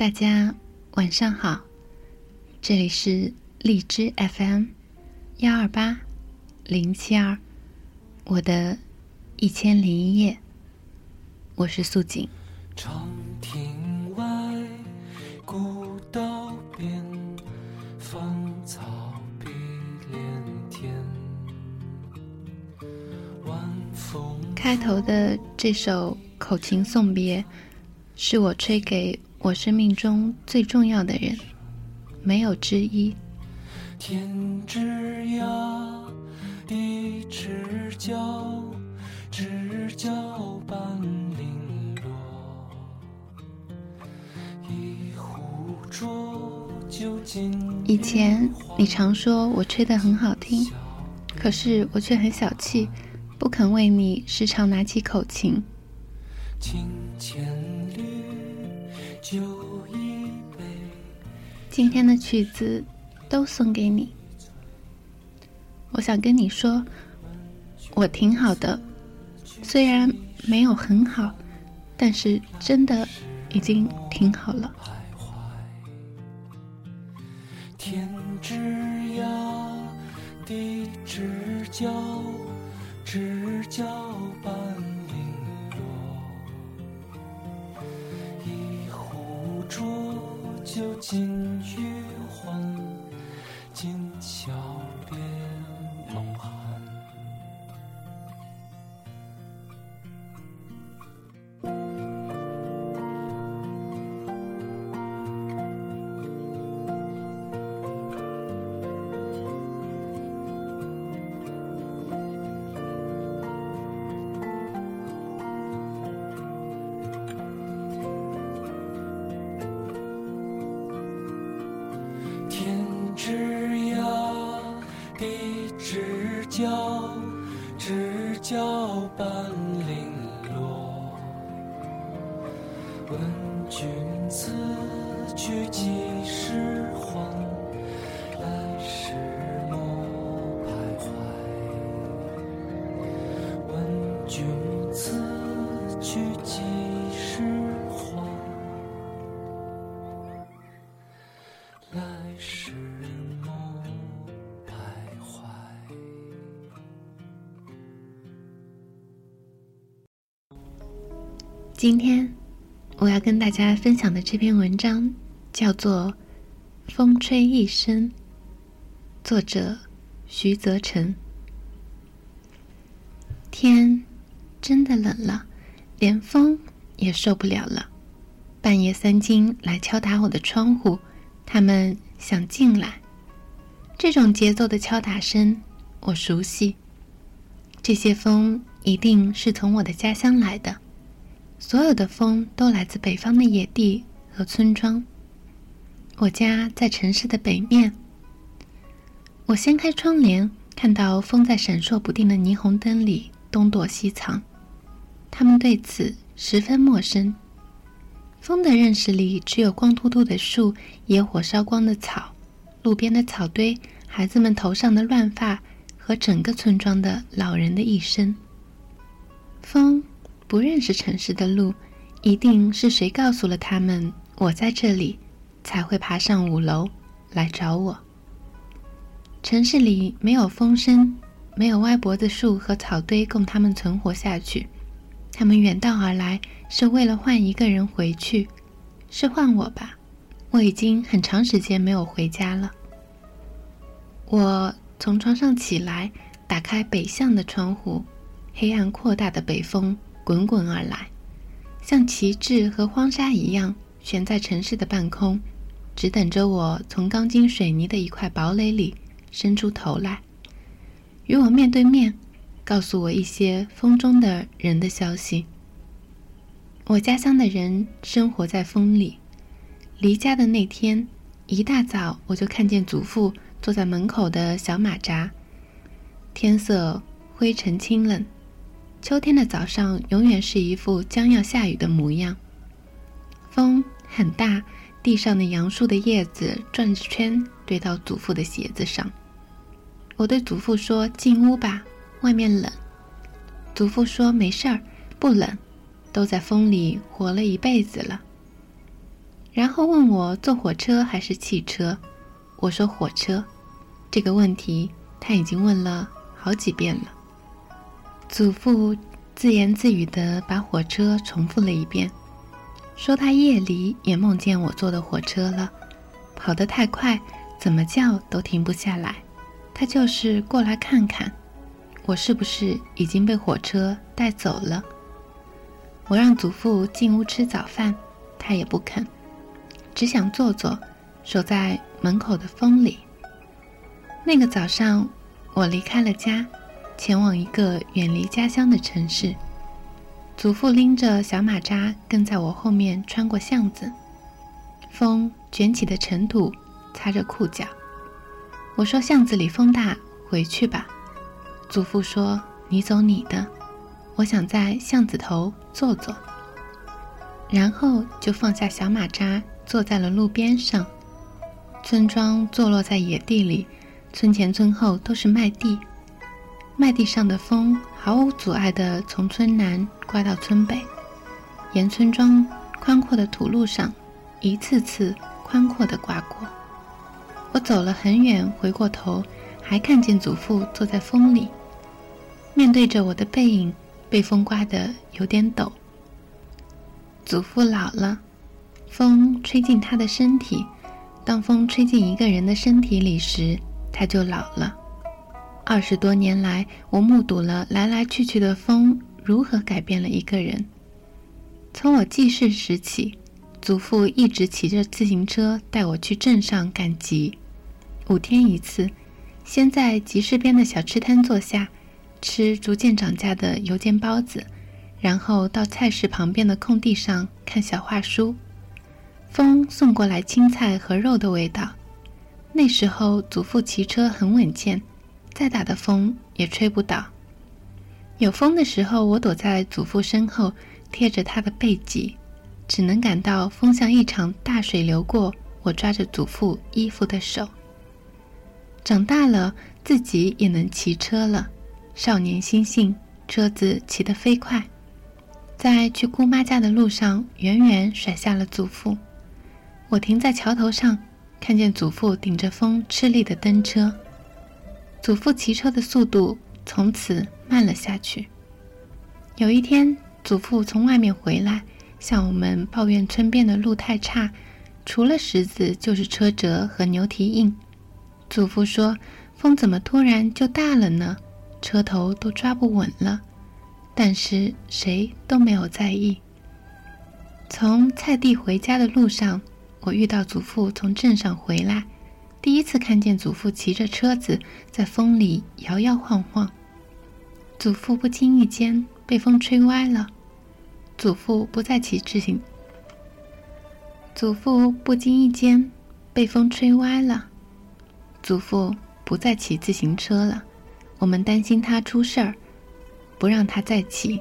大家晚上好，这里是荔枝 FM 幺二八零七二，我的一千零一夜，我是素锦。长亭外，古道边，芳草碧连天。晚风。开头的这首口琴送别，是我吹给。我生命中最重要的人，没有之一。天之涯，地之角，知交半零落。一壶浊酒尽。以前你常说我吹得很好听，可是我却很小气，不肯为你时常拿起口琴。酒一杯今天的曲子都送给你。我想跟你说，我挺好的，虽然没有很好，但是真的已经挺好了。天之涯，地之角，酒尽余欢，今宵别今天我要跟大家分享的这篇文章叫做《风吹一生》，作者徐泽成。天真的冷了，连风也受不了了。半夜三更来敲打我的窗户，他们想进来。这种节奏的敲打声我熟悉，这些风一定是从我的家乡来的。所有的风都来自北方的野地和村庄。我家在城市的北面。我掀开窗帘，看到风在闪烁不定的霓虹灯里东躲西藏。他们对此十分陌生。风的认识里只有光秃秃的树、野火烧光的草、路边的草堆、孩子们头上的乱发和整个村庄的老人的一生。风。不认识城市的路，一定是谁告诉了他们我在这里，才会爬上五楼来找我。城市里没有风声，没有歪脖子树和草堆供他们存活下去。他们远道而来，是为了换一个人回去，是换我吧？我已经很长时间没有回家了。我从床上起来，打开北向的窗户，黑暗扩大的北风。滚滚而来，像旗帜和荒沙一样悬在城市的半空，只等着我从钢筋水泥的一块堡垒里伸出头来，与我面对面，告诉我一些风中的人的消息。我家乡的人生活在风里。离家的那天，一大早我就看见祖父坐在门口的小马扎，天色灰沉清冷。秋天的早上永远是一副将要下雨的模样，风很大，地上的杨树的叶子转着圈堆到祖父的鞋子上。我对祖父说：“进屋吧，外面冷。”祖父说：“没事儿，不冷，都在风里活了一辈子了。”然后问我坐火车还是汽车。我说火车。这个问题他已经问了好几遍了。祖父自言自语地把火车重复了一遍，说他夜里也梦见我坐的火车了，跑得太快，怎么叫都停不下来。他就是过来看看，我是不是已经被火车带走了。我让祖父进屋吃早饭，他也不肯，只想坐坐，守在门口的风里。那个早上，我离开了家，前往一个远离家乡的城市。祖父拎着小马扎跟在我后面穿过巷子，风卷起的尘土擦着裤脚。我说：“巷子里风大，回去吧。”祖父说：“你走你的，我想在巷子头坐坐。”然后就放下小马扎，坐在了路边上。村庄坐落在野地里，村前村后都是麦地，麦地上的风毫无阻碍地从村南刮到村北，沿村庄宽阔的土路上，一次次宽阔地刮过。我走了很远，回过头，还看见祖父坐在风里，面对着我的背影，被风刮得有点抖。祖父老了，风吹进他的身体，当风吹进一个人的身体里时，他就老了。二十多年来，我目睹了来来去去的风如何改变了一个人。从我记事时起，祖父一直骑着自行车带我去镇上赶集。五天一次，先在集市边的小吃摊坐下，吃逐渐涨价的油煎包子，然后到菜市旁边的空地上看小画书。风送过来青菜和肉的味道。那时候祖父骑车很稳健，再大的风也吹不倒。有风的时候，我躲在祖父身后，贴着他的背脊，只能感到风像一场大水流过我抓着祖父衣服的手。长大了，自己也能骑车了。少年心性，车子骑得飞快，在去姑妈家的路上，远远甩下了祖父。我停在桥头上，看见祖父顶着风吃力的蹬车。祖父骑车的速度从此慢了下去。有一天，祖父从外面回来，向我们抱怨村边的路太差，除了石子就是车辙和牛蹄印。祖父说：“风怎么突然就大了呢？车头都抓不稳了。”但是谁都没有在意。从菜地回家的路上，我遇到祖父从镇上回来，第一次看见祖父骑着车子在风里摇摇晃晃。祖父不经意间被风吹歪了，祖父不再骑自行。祖父不经意间被风吹歪了。祖父不再骑自行车了，我们担心他出事儿，不让他再骑。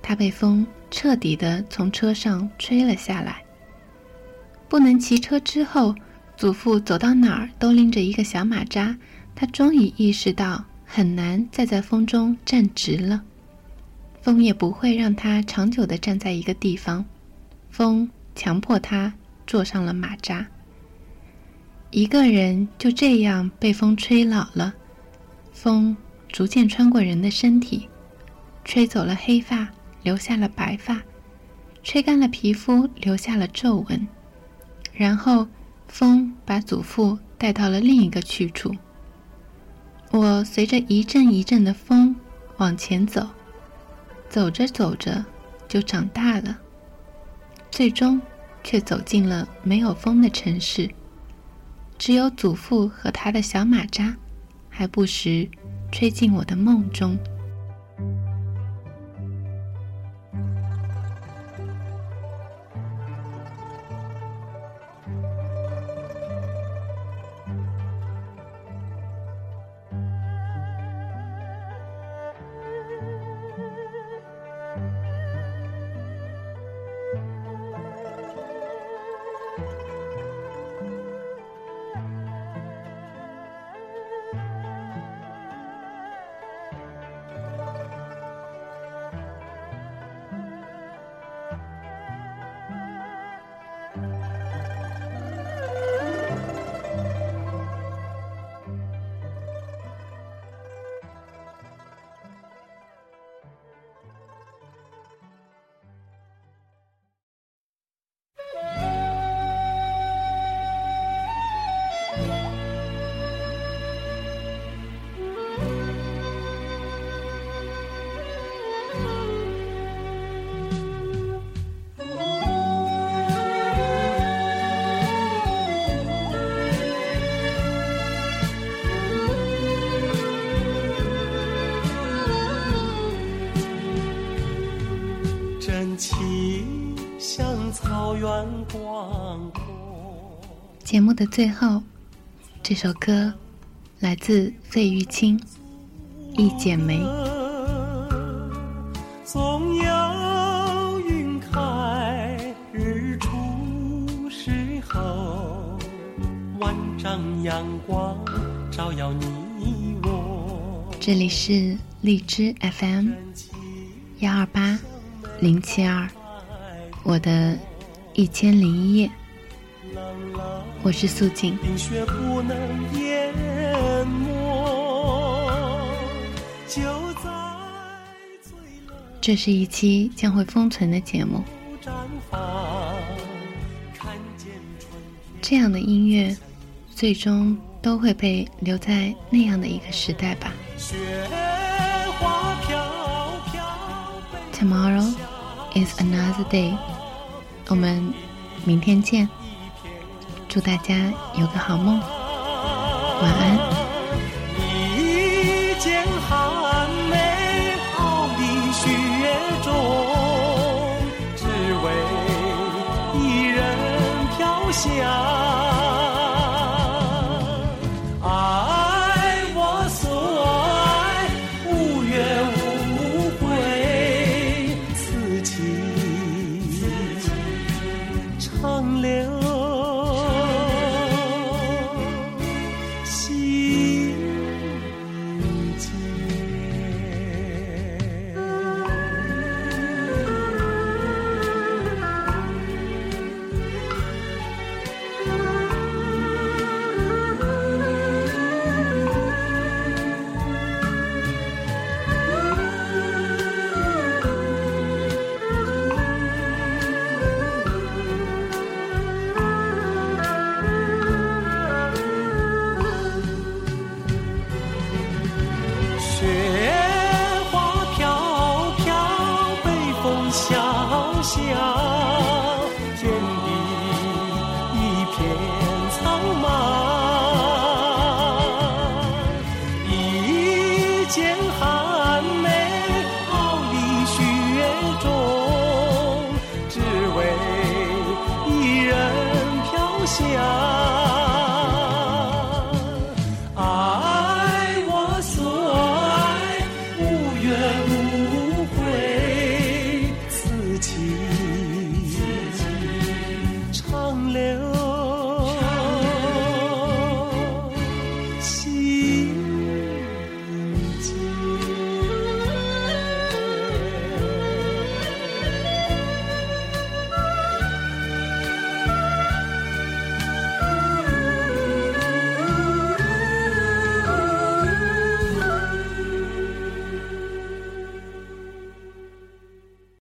他被风彻底的从车上吹了下来。不能骑车之后，祖父走到哪儿都拎着一个小马扎。他终于意识到很难再在风中站直了，风也不会让他长久的站在一个地方。风强迫他坐上了马扎。一个人就这样被风吹老了，风逐渐穿过人的身体，吹走了黑发，留下了白发，吹干了皮肤，留下了皱纹。然后，风把祖父带到了另一个去处。我随着一阵一阵的风往前走，走着走着就长大了，最终却走进了没有风的城市。只有祖父和他的小马扎，还不时吹进我的梦中。节目的最后，这首歌来自费玉清，《一剪梅》。总有云开日出时候，万丈阳光照耀你我。这里是荔枝 FM 幺二八零七二，我的一千零一夜。我是素锦。这是一期将会封存的节目。这样的音乐，最终都会被留在那样的一个时代吧。Tomorrow is another day。我们明天见。祝大家有个好梦，晚安。